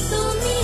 তুমি